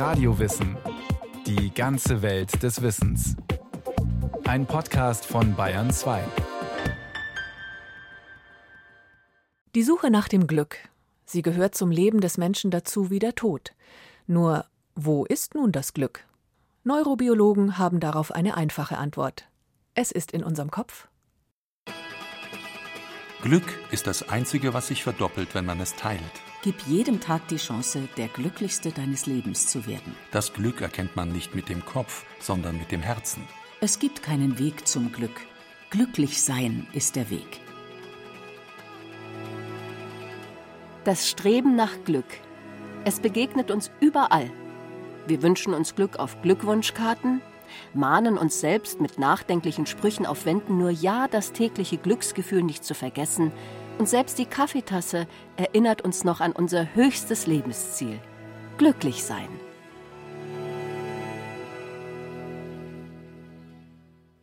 Radiowissen. Die ganze Welt des Wissens. Ein Podcast von Bayern 2. Die Suche nach dem Glück. Sie gehört zum Leben des Menschen dazu wie der Tod. Nur, wo ist nun das Glück? Neurobiologen haben darauf eine einfache Antwort. Es ist in unserem Kopf. Glück ist das Einzige, was sich verdoppelt, wenn man es teilt. Gib jedem Tag die Chance, der Glücklichste deines Lebens zu werden. Das Glück erkennt man nicht mit dem Kopf, sondern mit dem Herzen. Es gibt keinen Weg zum Glück. Glücklich sein ist der Weg. Das Streben nach Glück. Es begegnet uns überall. Wir wünschen uns Glück auf Glückwunschkarten, mahnen uns selbst mit nachdenklichen Sprüchen auf Wänden nur ja das tägliche Glücksgefühl nicht zu vergessen, und selbst die Kaffeetasse erinnert uns noch an unser höchstes Lebensziel glücklich sein.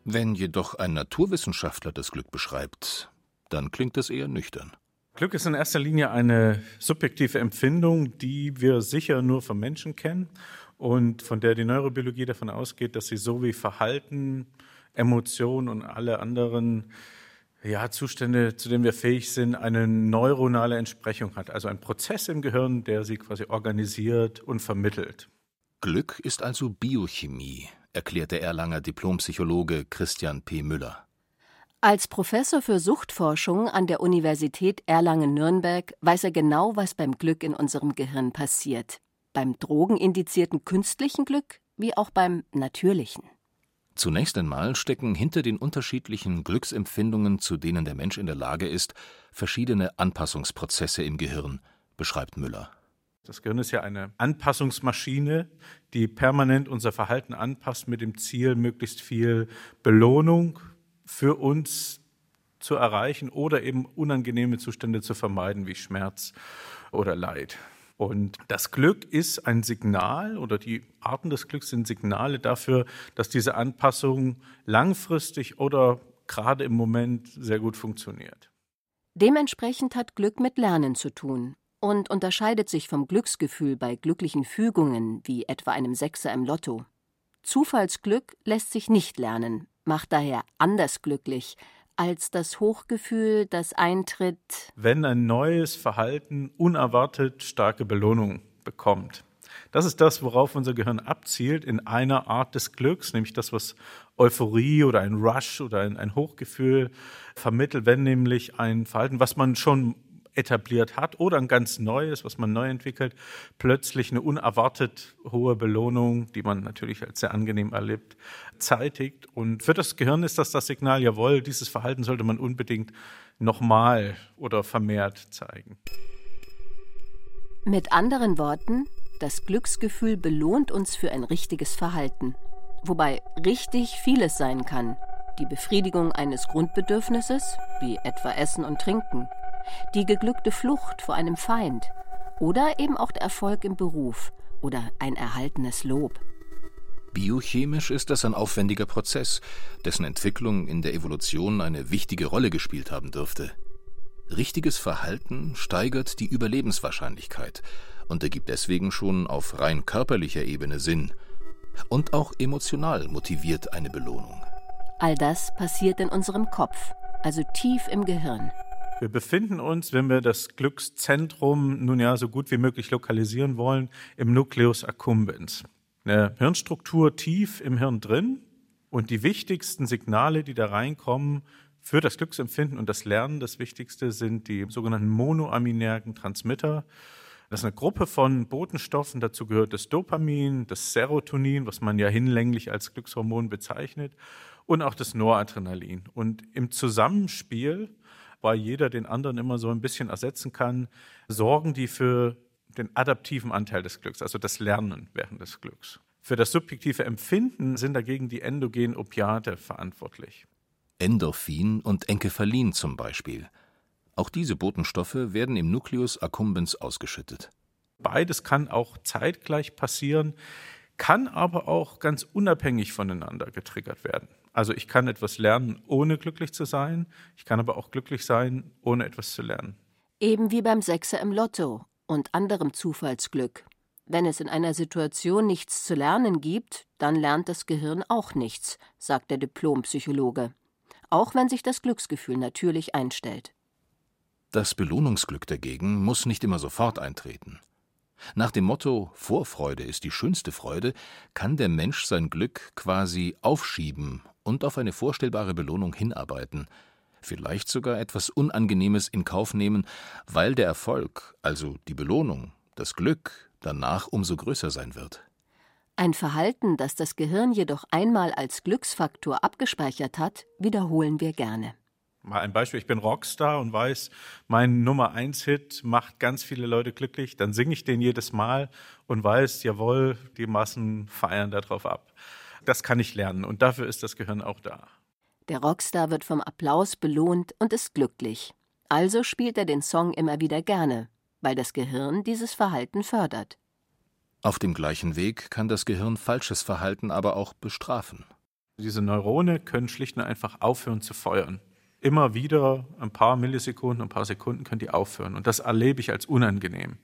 Wenn jedoch ein Naturwissenschaftler das Glück beschreibt, dann klingt es eher nüchtern. Glück ist in erster Linie eine subjektive Empfindung, die wir sicher nur vom Menschen kennen und von der die Neurobiologie davon ausgeht, dass sie so wie Verhalten, Emotionen und alle anderen ja, Zustände, zu denen wir fähig sind, eine neuronale Entsprechung hat, also ein Prozess im Gehirn, der sie quasi organisiert und vermittelt. Glück ist also Biochemie, erklärt der Erlanger Diplompsychologe Christian P. Müller. Als Professor für Suchtforschung an der Universität Erlangen-Nürnberg weiß er genau, was beim Glück in unserem Gehirn passiert. Beim drogenindizierten künstlichen Glück wie auch beim natürlichen. Zunächst einmal stecken hinter den unterschiedlichen Glücksempfindungen, zu denen der Mensch in der Lage ist, verschiedene Anpassungsprozesse im Gehirn, beschreibt Müller. Das Gehirn ist ja eine Anpassungsmaschine, die permanent unser Verhalten anpasst mit dem Ziel, möglichst viel Belohnung für uns zu erreichen oder eben unangenehme Zustände zu vermeiden wie Schmerz oder Leid. Und das Glück ist ein Signal oder die Arten des Glücks sind Signale dafür, dass diese Anpassung langfristig oder gerade im Moment sehr gut funktioniert. Dementsprechend hat Glück mit Lernen zu tun und unterscheidet sich vom Glücksgefühl bei glücklichen Fügungen wie etwa einem Sechser im Lotto. Zufallsglück lässt sich nicht lernen, macht daher anders glücklich als das Hochgefühl, das eintritt. Wenn ein neues Verhalten unerwartet starke Belohnung bekommt. Das ist das, worauf unser Gehirn abzielt in einer Art des Glücks, nämlich das, was Euphorie oder ein Rush oder ein, ein Hochgefühl vermittelt, wenn nämlich ein Verhalten, was man schon etabliert hat oder ein ganz neues, was man neu entwickelt, plötzlich eine unerwartet hohe Belohnung, die man natürlich als sehr angenehm erlebt, zeitigt. Und für das Gehirn ist das das Signal, jawohl, dieses Verhalten sollte man unbedingt nochmal oder vermehrt zeigen. Mit anderen Worten, das Glücksgefühl belohnt uns für ein richtiges Verhalten. Wobei richtig vieles sein kann. Die Befriedigung eines Grundbedürfnisses, wie etwa Essen und Trinken, die geglückte Flucht vor einem Feind oder eben auch der Erfolg im Beruf oder ein erhaltenes Lob. Biochemisch ist das ein aufwendiger Prozess, dessen Entwicklung in der Evolution eine wichtige Rolle gespielt haben dürfte. Richtiges Verhalten steigert die Überlebenswahrscheinlichkeit und ergibt deswegen schon auf rein körperlicher Ebene Sinn. Und auch emotional motiviert eine Belohnung. All das passiert in unserem Kopf, also tief im Gehirn. Wir befinden uns, wenn wir das Glückszentrum nun ja so gut wie möglich lokalisieren wollen, im Nucleus accumbens. Eine Hirnstruktur tief im Hirn drin und die wichtigsten Signale, die da reinkommen für das Glücksempfinden und das Lernen, das Wichtigste sind die sogenannten monoaminergen Transmitter. Das ist eine Gruppe von Botenstoffen, dazu gehört das Dopamin, das Serotonin, was man ja hinlänglich als Glückshormon bezeichnet, und auch das Noradrenalin. Und im Zusammenspiel weil jeder den anderen immer so ein bisschen ersetzen kann, sorgen die für den adaptiven Anteil des Glücks, also das Lernen während des Glücks. Für das subjektive Empfinden sind dagegen die endogenen Opiate verantwortlich. Endorphin und Enkephalin zum Beispiel. Auch diese Botenstoffe werden im Nucleus accumbens ausgeschüttet. Beides kann auch zeitgleich passieren, kann aber auch ganz unabhängig voneinander getriggert werden. Also ich kann etwas lernen, ohne glücklich zu sein. Ich kann aber auch glücklich sein, ohne etwas zu lernen. Eben wie beim Sechser im Lotto und anderem Zufallsglück. Wenn es in einer Situation nichts zu lernen gibt, dann lernt das Gehirn auch nichts, sagt der Diplompsychologe. Auch wenn sich das Glücksgefühl natürlich einstellt. Das Belohnungsglück dagegen muss nicht immer sofort eintreten. Nach dem Motto Vorfreude ist die schönste Freude kann der Mensch sein Glück quasi aufschieben und auf eine vorstellbare Belohnung hinarbeiten, vielleicht sogar etwas Unangenehmes in Kauf nehmen, weil der Erfolg, also die Belohnung, das Glück, danach umso größer sein wird. Ein Verhalten, das das Gehirn jedoch einmal als Glücksfaktor abgespeichert hat, wiederholen wir gerne. Mal ein Beispiel, ich bin Rockstar und weiß, mein Nummer eins Hit macht ganz viele Leute glücklich, dann singe ich den jedes Mal und weiß, jawohl, die Massen feiern darauf ab. Das kann ich lernen und dafür ist das Gehirn auch da. Der Rockstar wird vom Applaus belohnt und ist glücklich. Also spielt er den Song immer wieder gerne, weil das Gehirn dieses Verhalten fördert. Auf dem gleichen Weg kann das Gehirn falsches Verhalten aber auch bestrafen. Diese Neurone können schlicht und einfach aufhören zu feuern immer wieder ein paar Millisekunden, ein paar Sekunden können die aufhören. Und das erlebe ich als unangenehm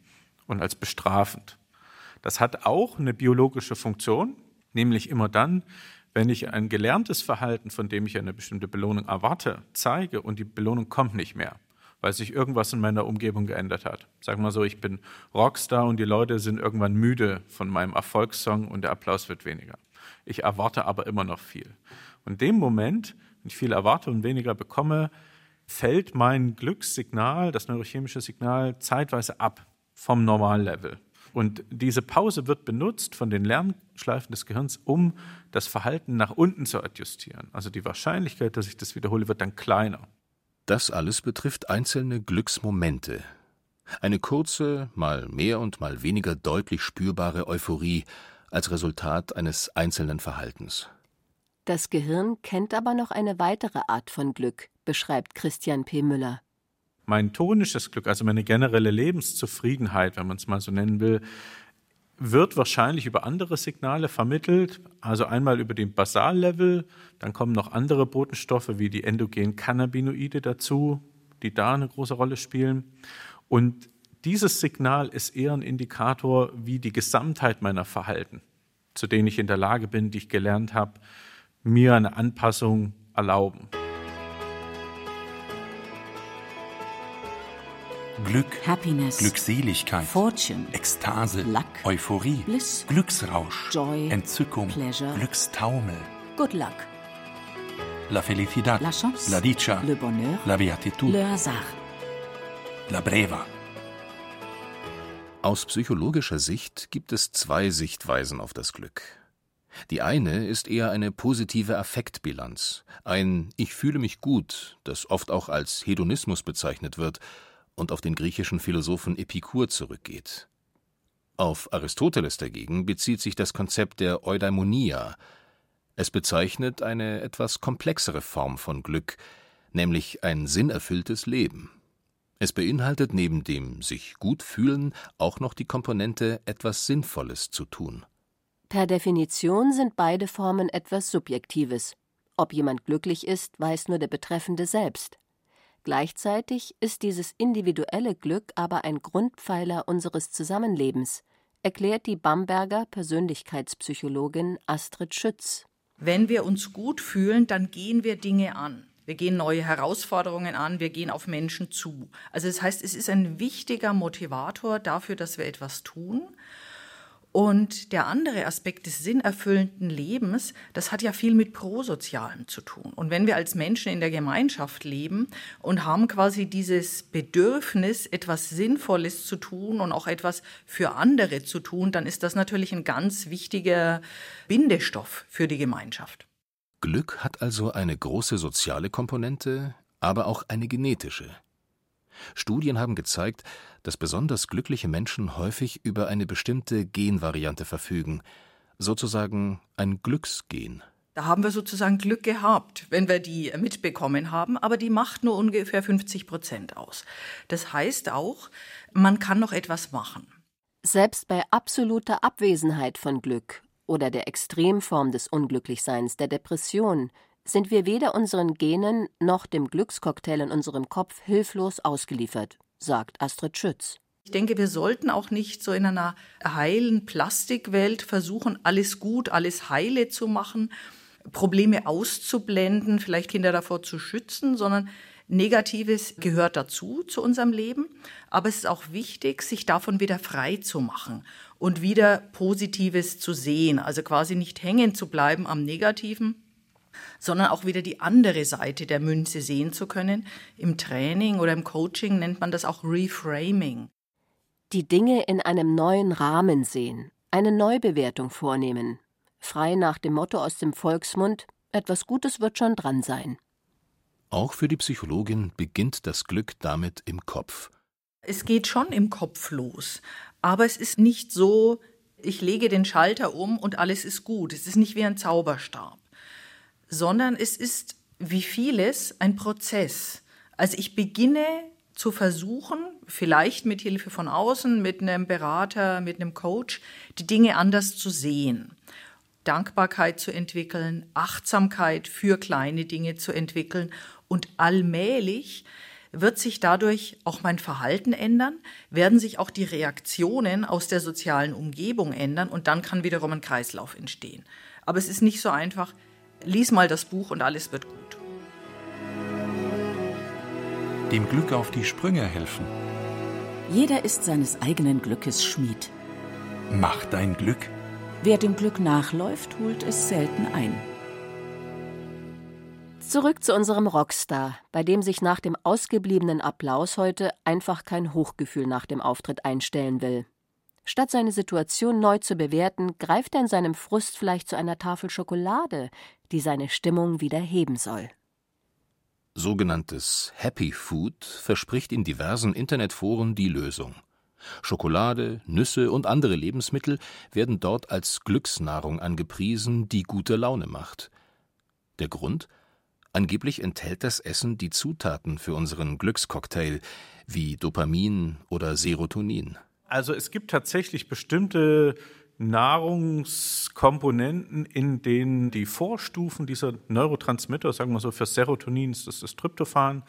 und als bestrafend. Das hat auch eine biologische Funktion, nämlich immer dann, wenn ich ein gelerntes Verhalten, von dem ich eine bestimmte Belohnung erwarte, zeige und die Belohnung kommt nicht mehr, weil sich irgendwas in meiner Umgebung geändert hat. Wir mal so, ich bin Rockstar und die Leute sind irgendwann müde von meinem Erfolgssong und der Applaus wird weniger. Ich erwarte aber immer noch viel. Und in dem Moment wenn ich viel erwarte und weniger bekomme, fällt mein Glückssignal, das neurochemische Signal, zeitweise ab vom Normallevel. Und diese Pause wird benutzt von den Lernschleifen des Gehirns, um das Verhalten nach unten zu adjustieren. Also die Wahrscheinlichkeit, dass ich das wiederhole, wird dann kleiner. Das alles betrifft einzelne Glücksmomente. Eine kurze, mal mehr und mal weniger deutlich spürbare Euphorie als Resultat eines einzelnen Verhaltens. Das Gehirn kennt aber noch eine weitere Art von Glück, beschreibt Christian P. Müller. Mein tonisches Glück, also meine generelle Lebenszufriedenheit, wenn man es mal so nennen will, wird wahrscheinlich über andere Signale vermittelt, also einmal über den Basallevel, dann kommen noch andere Botenstoffe wie die endogenen Cannabinoide dazu, die da eine große Rolle spielen. Und dieses Signal ist eher ein Indikator wie die Gesamtheit meiner Verhalten, zu denen ich in der Lage bin, die ich gelernt habe, mir eine Anpassung erlauben. Glück, Happiness, Glückseligkeit, Fortune, Ekstase, Luck, Euphorie, Bliss, Glücksrausch, Joy, Entzückung, Pleasure, Glückstaumel, Good Luck, la felicidad, La Chance, la dicha, Le Bonheur, la beatitud, Le Hasard. la breva. Aus psychologischer Sicht gibt es zwei Sichtweisen auf das Glück. Die eine ist eher eine positive Affektbilanz, ein Ich fühle mich gut, das oft auch als Hedonismus bezeichnet wird und auf den griechischen Philosophen Epikur zurückgeht. Auf Aristoteles dagegen bezieht sich das Konzept der Eudaimonia. Es bezeichnet eine etwas komplexere Form von Glück, nämlich ein sinnerfülltes Leben. Es beinhaltet neben dem sich gut fühlen auch noch die Komponente etwas Sinnvolles zu tun. Per Definition sind beide Formen etwas Subjektives. Ob jemand glücklich ist, weiß nur der Betreffende selbst. Gleichzeitig ist dieses individuelle Glück aber ein Grundpfeiler unseres Zusammenlebens, erklärt die Bamberger Persönlichkeitspsychologin Astrid Schütz. Wenn wir uns gut fühlen, dann gehen wir Dinge an. Wir gehen neue Herausforderungen an, wir gehen auf Menschen zu. Also das heißt, es ist ein wichtiger Motivator dafür, dass wir etwas tun. Und der andere Aspekt des sinnerfüllenden Lebens, das hat ja viel mit Prosozialem zu tun. Und wenn wir als Menschen in der Gemeinschaft leben und haben quasi dieses Bedürfnis, etwas Sinnvolles zu tun und auch etwas für andere zu tun, dann ist das natürlich ein ganz wichtiger Bindestoff für die Gemeinschaft. Glück hat also eine große soziale Komponente, aber auch eine genetische. Studien haben gezeigt, dass besonders glückliche Menschen häufig über eine bestimmte Genvariante verfügen, sozusagen ein Glücksgen. Da haben wir sozusagen Glück gehabt, wenn wir die mitbekommen haben, aber die macht nur ungefähr 50 Prozent aus. Das heißt auch, man kann noch etwas machen. Selbst bei absoluter Abwesenheit von Glück oder der Extremform des Unglücklichseins, der Depression, sind wir weder unseren Genen noch dem Glückscocktail in unserem Kopf hilflos ausgeliefert, sagt Astrid Schütz. Ich denke, wir sollten auch nicht so in einer heilen Plastikwelt versuchen, alles gut, alles heile zu machen, Probleme auszublenden, vielleicht Kinder davor zu schützen, sondern Negatives gehört dazu, zu unserem Leben. Aber es ist auch wichtig, sich davon wieder frei zu machen und wieder Positives zu sehen. Also quasi nicht hängen zu bleiben am Negativen, sondern auch wieder die andere Seite der Münze sehen zu können. Im Training oder im Coaching nennt man das auch Reframing. Die Dinge in einem neuen Rahmen sehen, eine Neubewertung vornehmen, frei nach dem Motto aus dem Volksmund, etwas Gutes wird schon dran sein. Auch für die Psychologin beginnt das Glück damit im Kopf. Es geht schon im Kopf los, aber es ist nicht so, ich lege den Schalter um und alles ist gut. Es ist nicht wie ein Zauberstab, sondern es ist wie vieles ein Prozess. Also ich beginne zu versuchen, vielleicht mit Hilfe von außen, mit einem Berater, mit einem Coach, die Dinge anders zu sehen. Dankbarkeit zu entwickeln, Achtsamkeit für kleine Dinge zu entwickeln und allmählich wird sich dadurch auch mein Verhalten ändern, werden sich auch die Reaktionen aus der sozialen Umgebung ändern und dann kann wiederum ein Kreislauf entstehen. Aber es ist nicht so einfach, lies mal das Buch und alles wird gut. Dem Glück auf die Sprünge helfen. Jeder ist seines eigenen Glückes Schmied. Mach dein Glück. Wer dem Glück nachläuft, holt es selten ein. Zurück zu unserem Rockstar, bei dem sich nach dem ausgebliebenen Applaus heute einfach kein Hochgefühl nach dem Auftritt einstellen will. Statt seine Situation neu zu bewerten, greift er in seinem Frust vielleicht zu einer Tafel Schokolade, die seine Stimmung wieder heben soll. Sogenanntes Happy Food verspricht in diversen Internetforen die Lösung. Schokolade, Nüsse und andere Lebensmittel werden dort als Glücksnahrung angepriesen, die gute Laune macht. Der Grund? Angeblich enthält das Essen die Zutaten für unseren Glückscocktail, wie Dopamin oder Serotonin. Also es gibt tatsächlich bestimmte Nahrungskomponenten, in denen die Vorstufen dieser Neurotransmitter, sagen wir so für Serotonin ist das das Tryptophan,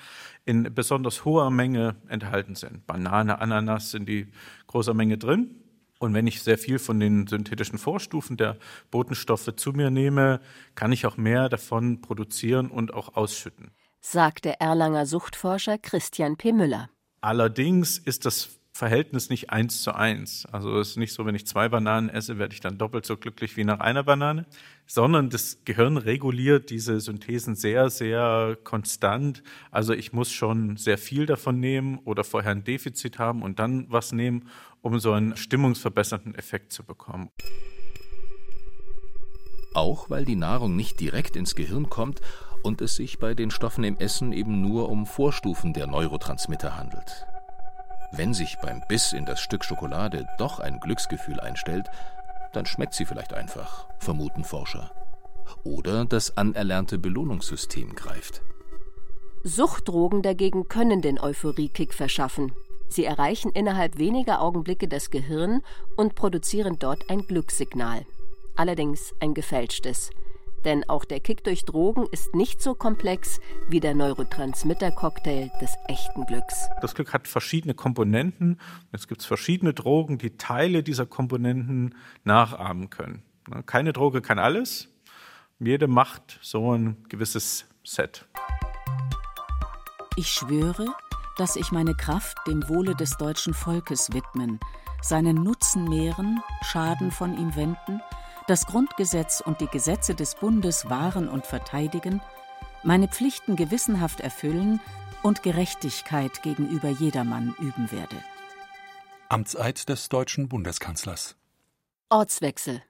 in besonders hoher Menge enthalten sind. Banane, Ananas sind die großer Menge drin. Und wenn ich sehr viel von den synthetischen Vorstufen der Botenstoffe zu mir nehme, kann ich auch mehr davon produzieren und auch ausschütten. Sagt der Erlanger Suchtforscher Christian P. Müller. Allerdings ist das Verhältnis nicht eins zu eins. Also es ist nicht so, wenn ich zwei Bananen esse, werde ich dann doppelt so glücklich wie nach einer Banane, sondern das Gehirn reguliert diese Synthesen sehr, sehr konstant. Also ich muss schon sehr viel davon nehmen oder vorher ein Defizit haben und dann was nehmen, um so einen stimmungsverbessernden Effekt zu bekommen. Auch weil die Nahrung nicht direkt ins Gehirn kommt und es sich bei den Stoffen im Essen eben nur um Vorstufen der Neurotransmitter handelt. Wenn sich beim Biss in das Stück Schokolade doch ein Glücksgefühl einstellt, dann schmeckt sie vielleicht einfach, vermuten Forscher. Oder das anerlernte Belohnungssystem greift. Suchtdrogen dagegen können den Euphoriekick verschaffen. Sie erreichen innerhalb weniger Augenblicke das Gehirn und produzieren dort ein Glückssignal. Allerdings ein gefälschtes – denn auch der Kick durch Drogen ist nicht so komplex wie der Neurotransmitter-Cocktail des echten Glücks. Das Glück hat verschiedene Komponenten. Es gibt verschiedene Drogen, die Teile dieser Komponenten nachahmen können. Ne, keine Droge kann alles. Jede macht so ein gewisses Set. Ich schwöre, dass ich meine Kraft dem Wohle des deutschen Volkes widmen, seinen Nutzen mehren, Schaden von ihm wenden das Grundgesetz und die Gesetze des Bundes wahren und verteidigen, meine Pflichten gewissenhaft erfüllen und Gerechtigkeit gegenüber jedermann üben werde. Amtseid des deutschen Bundeskanzlers. Ortswechsel.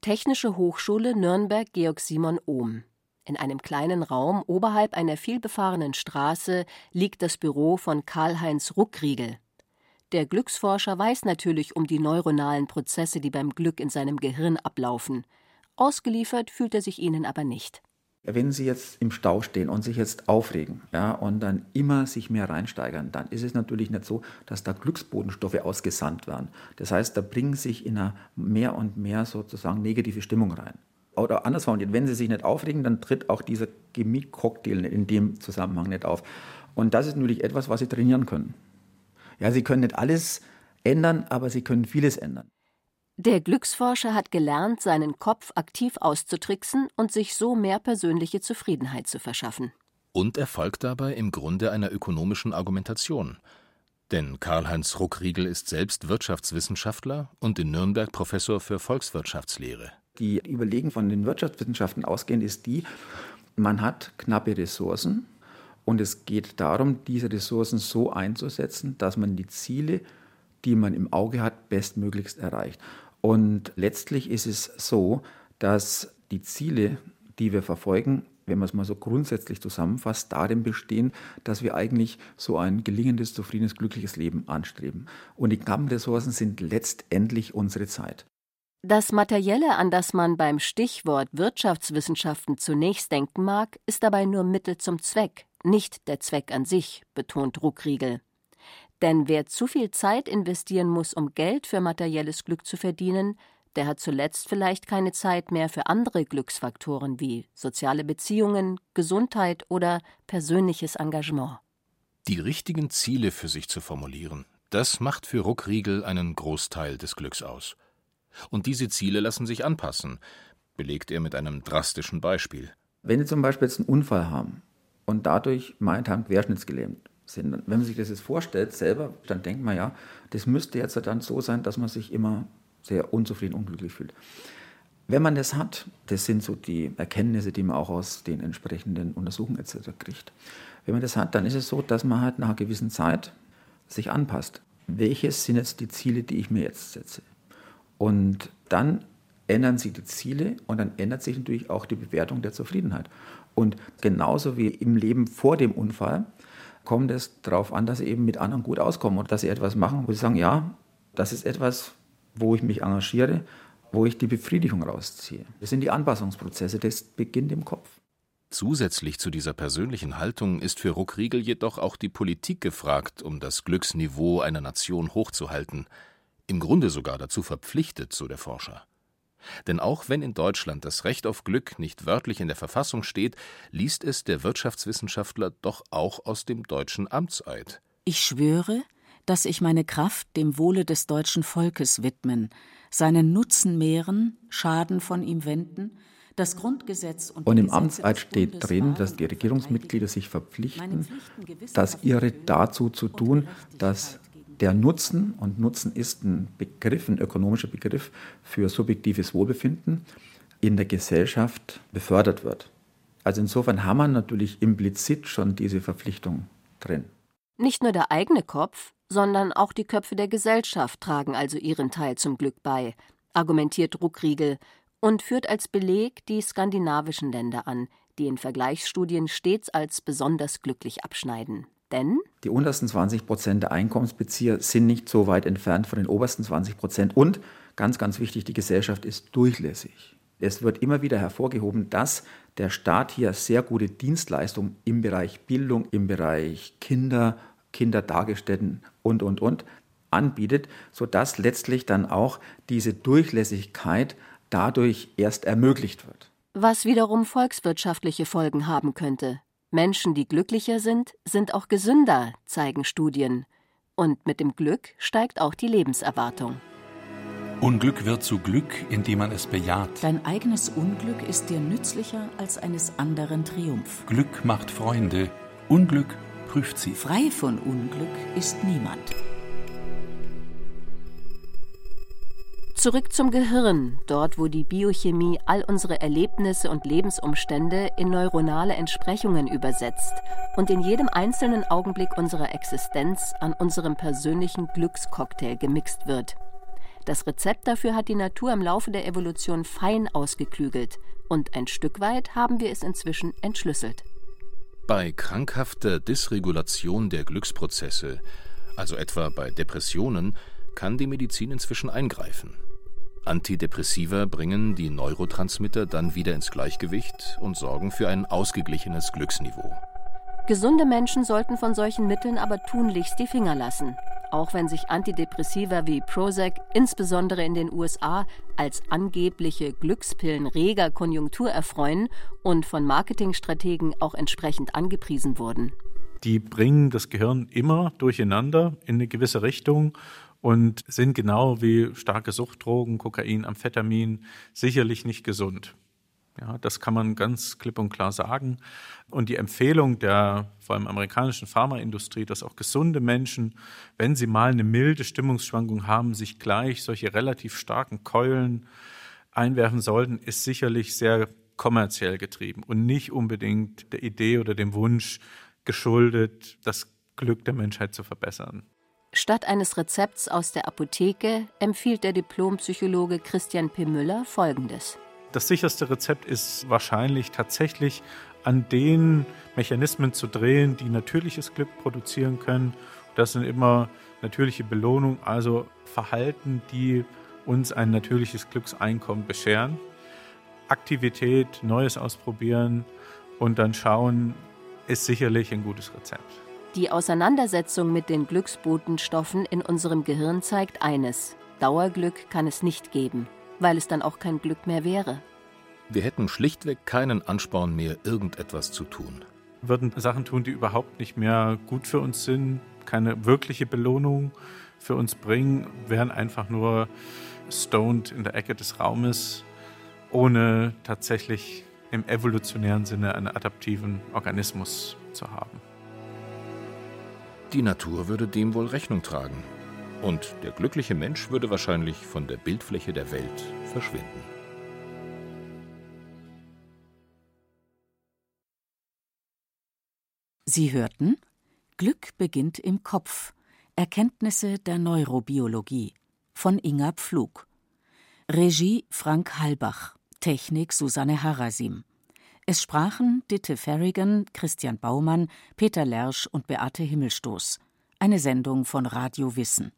Technische Hochschule Nürnberg Georg Simon Ohm. In einem kleinen Raum oberhalb einer vielbefahrenen Straße liegt das Büro von Karl-Heinz Ruckriegel, der Glücksforscher weiß natürlich um die neuronalen Prozesse, die beim Glück in seinem Gehirn ablaufen. Ausgeliefert fühlt er sich ihnen aber nicht. Wenn Sie jetzt im Stau stehen und sich jetzt aufregen ja, und dann immer sich mehr reinsteigern, dann ist es natürlich nicht so, dass da Glücksbodenstoffe ausgesandt werden. Das heißt, da bringen sich in einer mehr und mehr sozusagen negative Stimmung rein. Oder anders formuliert, wenn Sie sich nicht aufregen, dann tritt auch dieser Chemie-Cocktail in dem Zusammenhang nicht auf. Und das ist natürlich etwas, was Sie trainieren können. Ja, Sie können nicht alles ändern, aber Sie können vieles ändern. Der Glücksforscher hat gelernt, seinen Kopf aktiv auszutricksen und sich so mehr persönliche Zufriedenheit zu verschaffen. Und er folgt dabei im Grunde einer ökonomischen Argumentation. Denn Karl-Heinz Ruckriegel ist selbst Wirtschaftswissenschaftler und in Nürnberg Professor für Volkswirtschaftslehre. Die Überlegung von den Wirtschaftswissenschaften ausgehend ist die, man hat knappe Ressourcen und es geht darum, diese Ressourcen so einzusetzen, dass man die Ziele, die man im Auge hat, bestmöglichst erreicht. Und letztlich ist es so, dass die Ziele, die wir verfolgen, wenn man es mal so grundsätzlich zusammenfasst, darin bestehen, dass wir eigentlich so ein gelingendes, zufriedenes, glückliches Leben anstreben. Und die knappen sind letztendlich unsere Zeit. Das Materielle, an das man beim Stichwort Wirtschaftswissenschaften zunächst denken mag, ist dabei nur Mittel zum Zweck, nicht der Zweck an sich, betont Ruckriegel. Denn wer zu viel Zeit investieren muss, um Geld für materielles Glück zu verdienen, der hat zuletzt vielleicht keine Zeit mehr für andere Glücksfaktoren wie soziale Beziehungen, Gesundheit oder persönliches Engagement. Die richtigen Ziele für sich zu formulieren, das macht für Ruckriegel einen Großteil des Glücks aus. Und diese Ziele lassen sich anpassen, belegt er mit einem drastischen Beispiel. Wenn Sie zum Beispiel jetzt einen Unfall haben und dadurch meinethalben querschnittsgelähmt sind, wenn man sich das jetzt vorstellt selber, dann denkt man ja, das müsste jetzt dann so sein, dass man sich immer sehr unzufrieden, unglücklich fühlt. Wenn man das hat, das sind so die Erkenntnisse, die man auch aus den entsprechenden Untersuchungen etc. kriegt. Wenn man das hat, dann ist es so, dass man halt nach einer gewissen Zeit sich anpasst. Welches sind jetzt die Ziele, die ich mir jetzt setze? Und dann ändern sich die Ziele und dann ändert sich natürlich auch die Bewertung der Zufriedenheit. Und genauso wie im Leben vor dem Unfall kommt es darauf an, dass sie eben mit anderen gut auskommen und dass sie etwas machen, wo sie sagen, ja, das ist etwas, wo ich mich engagiere, wo ich die Befriedigung rausziehe. Das sind die Anpassungsprozesse, das beginnt im Kopf. Zusätzlich zu dieser persönlichen Haltung ist für Ruckriegel jedoch auch die Politik gefragt, um das Glücksniveau einer Nation hochzuhalten. Im Grunde sogar dazu verpflichtet, so der Forscher. Denn auch wenn in Deutschland das Recht auf Glück nicht wörtlich in der Verfassung steht, liest es der Wirtschaftswissenschaftler doch auch aus dem deutschen Amtseid. Ich schwöre, dass ich meine Kraft dem Wohle des deutschen Volkes widmen, seinen Nutzen mehren, Schaden von ihm wenden, das Grundgesetz und, und im Amtseid steht drin, dass die Regierungsmitglieder sich verpflichten, das ihre dazu zu tun, dass der Nutzen, und Nutzen ist ein Begriff, ein ökonomischer Begriff für subjektives Wohlbefinden, in der Gesellschaft befördert wird. Also insofern haben wir natürlich implizit schon diese Verpflichtung drin. Nicht nur der eigene Kopf, sondern auch die Köpfe der Gesellschaft tragen also ihren Teil zum Glück bei, argumentiert Ruckriegel und führt als Beleg die skandinavischen Länder an, die in Vergleichsstudien stets als besonders glücklich abschneiden. Denn die untersten 20 Prozent der Einkommensbezieher sind nicht so weit entfernt von den obersten 20 Prozent. Und ganz, ganz wichtig, die Gesellschaft ist durchlässig. Es wird immer wieder hervorgehoben, dass der Staat hier sehr gute Dienstleistungen im Bereich Bildung, im Bereich Kinder, Kindertagesstätten und, und, und anbietet, sodass letztlich dann auch diese Durchlässigkeit dadurch erst ermöglicht wird. Was wiederum volkswirtschaftliche Folgen haben könnte. Menschen, die glücklicher sind, sind auch gesünder, zeigen Studien. Und mit dem Glück steigt auch die Lebenserwartung. Unglück wird zu Glück, indem man es bejaht. Dein eigenes Unglück ist dir nützlicher als eines anderen Triumph. Glück macht Freunde, Unglück prüft sie. Frei von Unglück ist niemand. Zurück zum Gehirn, dort wo die Biochemie all unsere Erlebnisse und Lebensumstände in neuronale Entsprechungen übersetzt und in jedem einzelnen Augenblick unserer Existenz an unserem persönlichen Glückscocktail gemixt wird. Das Rezept dafür hat die Natur im Laufe der Evolution fein ausgeklügelt und ein Stück weit haben wir es inzwischen entschlüsselt. Bei krankhafter Dysregulation der Glücksprozesse, also etwa bei Depressionen, kann die Medizin inzwischen eingreifen. Antidepressiva bringen die Neurotransmitter dann wieder ins Gleichgewicht und sorgen für ein ausgeglichenes Glücksniveau. Gesunde Menschen sollten von solchen Mitteln aber tunlichst die Finger lassen. Auch wenn sich Antidepressiva wie Prozac insbesondere in den USA als angebliche Glückspillen reger Konjunktur erfreuen und von Marketingstrategen auch entsprechend angepriesen wurden. Die bringen das Gehirn immer durcheinander in eine gewisse Richtung und sind genau wie starke Suchtdrogen, Kokain, Amphetamin sicherlich nicht gesund. Ja, das kann man ganz klipp und klar sagen. Und die Empfehlung der vor allem amerikanischen Pharmaindustrie, dass auch gesunde Menschen, wenn sie mal eine milde Stimmungsschwankung haben, sich gleich solche relativ starken Keulen einwerfen sollten, ist sicherlich sehr kommerziell getrieben und nicht unbedingt der Idee oder dem Wunsch geschuldet, das Glück der Menschheit zu verbessern. Statt eines Rezepts aus der Apotheke empfiehlt der Diplompsychologe Christian P. Müller Folgendes. Das sicherste Rezept ist wahrscheinlich tatsächlich an den Mechanismen zu drehen, die natürliches Glück produzieren können. Das sind immer natürliche Belohnungen, also Verhalten, die uns ein natürliches Glückseinkommen bescheren. Aktivität, Neues ausprobieren und dann schauen, ist sicherlich ein gutes Rezept. Die Auseinandersetzung mit den Glücksbotenstoffen in unserem Gehirn zeigt eines. Dauerglück kann es nicht geben, weil es dann auch kein Glück mehr wäre. Wir hätten schlichtweg keinen Ansporn mehr, irgendetwas zu tun. Wir würden Sachen tun, die überhaupt nicht mehr gut für uns sind, keine wirkliche Belohnung für uns bringen, wären einfach nur stoned in der Ecke des Raumes, ohne tatsächlich im evolutionären Sinne einen adaptiven Organismus zu haben. Die Natur würde dem wohl Rechnung tragen. Und der glückliche Mensch würde wahrscheinlich von der Bildfläche der Welt verschwinden. Sie hörten Glück beginnt im Kopf. Erkenntnisse der Neurobiologie von Inga Pflug. Regie Frank Halbach. Technik Susanne Harasim. Es sprachen Ditte Ferrigan, Christian Baumann, Peter Lersch und Beate Himmelstoß. Eine Sendung von Radio Wissen.